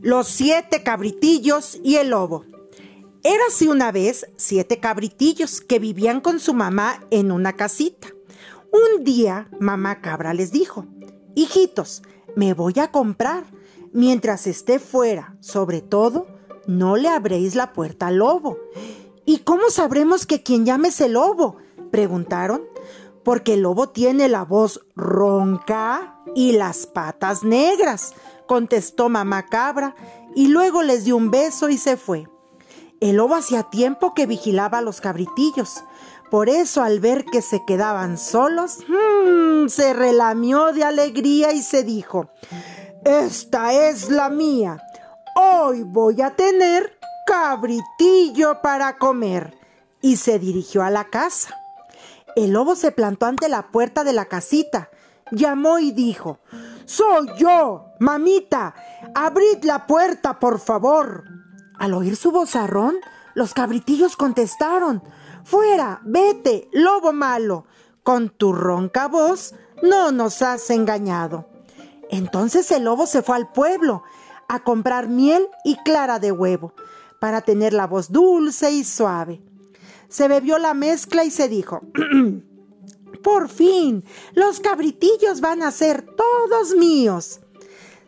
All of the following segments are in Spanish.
Los siete cabritillos y el lobo. Érase una vez siete cabritillos que vivían con su mamá en una casita. Un día, mamá cabra les dijo, Hijitos, me voy a comprar. Mientras esté fuera, sobre todo, no le abréis la puerta al lobo. ¿Y cómo sabremos que quien llame es el lobo? preguntaron. Porque el lobo tiene la voz ronca y las patas negras, contestó mamá cabra, y luego les dio un beso y se fue. El lobo hacía tiempo que vigilaba a los cabritillos. Por eso al ver que se quedaban solos, hmm, se relamió de alegría y se dijo, Esta es la mía. Hoy voy a tener cabritillo para comer. Y se dirigió a la casa. El lobo se plantó ante la puerta de la casita, llamó y dijo, Soy yo, mamita, abrid la puerta, por favor. Al oír su vozarrón, los cabritillos contestaron, Fuera, vete, lobo malo, con tu ronca voz no nos has engañado. Entonces el lobo se fue al pueblo a comprar miel y clara de huevo, para tener la voz dulce y suave. Se bebió la mezcla y se dijo, Por fin, los cabritillos van a ser todos míos.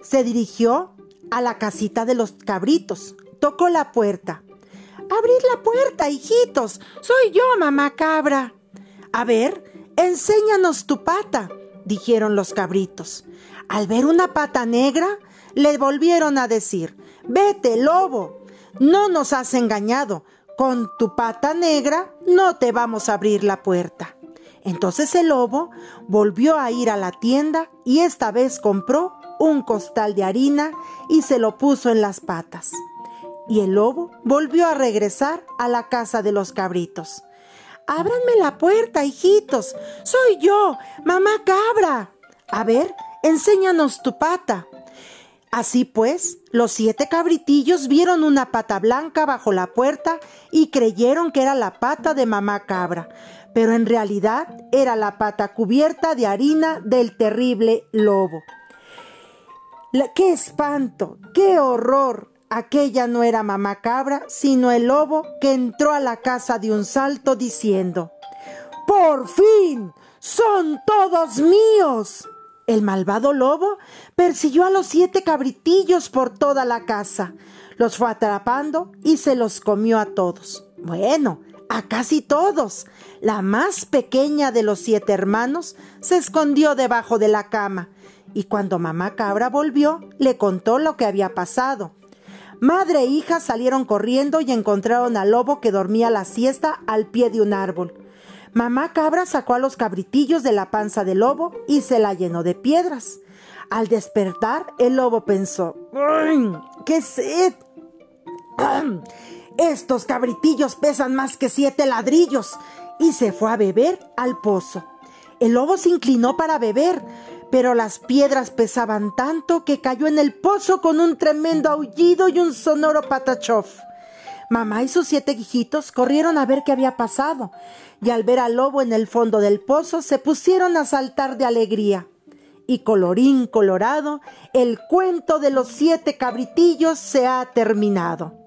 Se dirigió a la casita de los cabritos, tocó la puerta. Abrid la puerta, hijitos. Soy yo, mamá cabra. A ver, enséñanos tu pata, dijeron los cabritos. Al ver una pata negra, le volvieron a decir, vete, lobo, no nos has engañado, con tu pata negra no te vamos a abrir la puerta. Entonces el lobo volvió a ir a la tienda y esta vez compró un costal de harina y se lo puso en las patas y el lobo volvió a regresar a la casa de los cabritos. Ábranme la puerta, hijitos. Soy yo, mamá cabra. A ver, enséñanos tu pata. Así pues, los siete cabritillos vieron una pata blanca bajo la puerta y creyeron que era la pata de mamá cabra, pero en realidad era la pata cubierta de harina del terrible lobo. ¡Qué espanto! ¡Qué horror! Aquella no era mamá cabra, sino el lobo que entró a la casa de un salto diciendo, ¡Por fin! ¡Son todos míos! El malvado lobo persiguió a los siete cabritillos por toda la casa, los fue atrapando y se los comió a todos. Bueno, a casi todos. La más pequeña de los siete hermanos se escondió debajo de la cama, y cuando mamá cabra volvió, le contó lo que había pasado. Madre e hija salieron corriendo y encontraron al lobo que dormía la siesta al pie de un árbol. Mamá cabra sacó a los cabritillos de la panza del lobo y se la llenó de piedras. Al despertar, el lobo pensó, ¡qué sed! Estos cabritillos pesan más que siete ladrillos. Y se fue a beber al pozo. El lobo se inclinó para beber, pero las piedras pesaban tanto que cayó en el pozo con un tremendo aullido y un sonoro patachof. Mamá y sus siete hijitos corrieron a ver qué había pasado, y al ver al lobo en el fondo del pozo se pusieron a saltar de alegría. Y colorín colorado, el cuento de los siete cabritillos se ha terminado.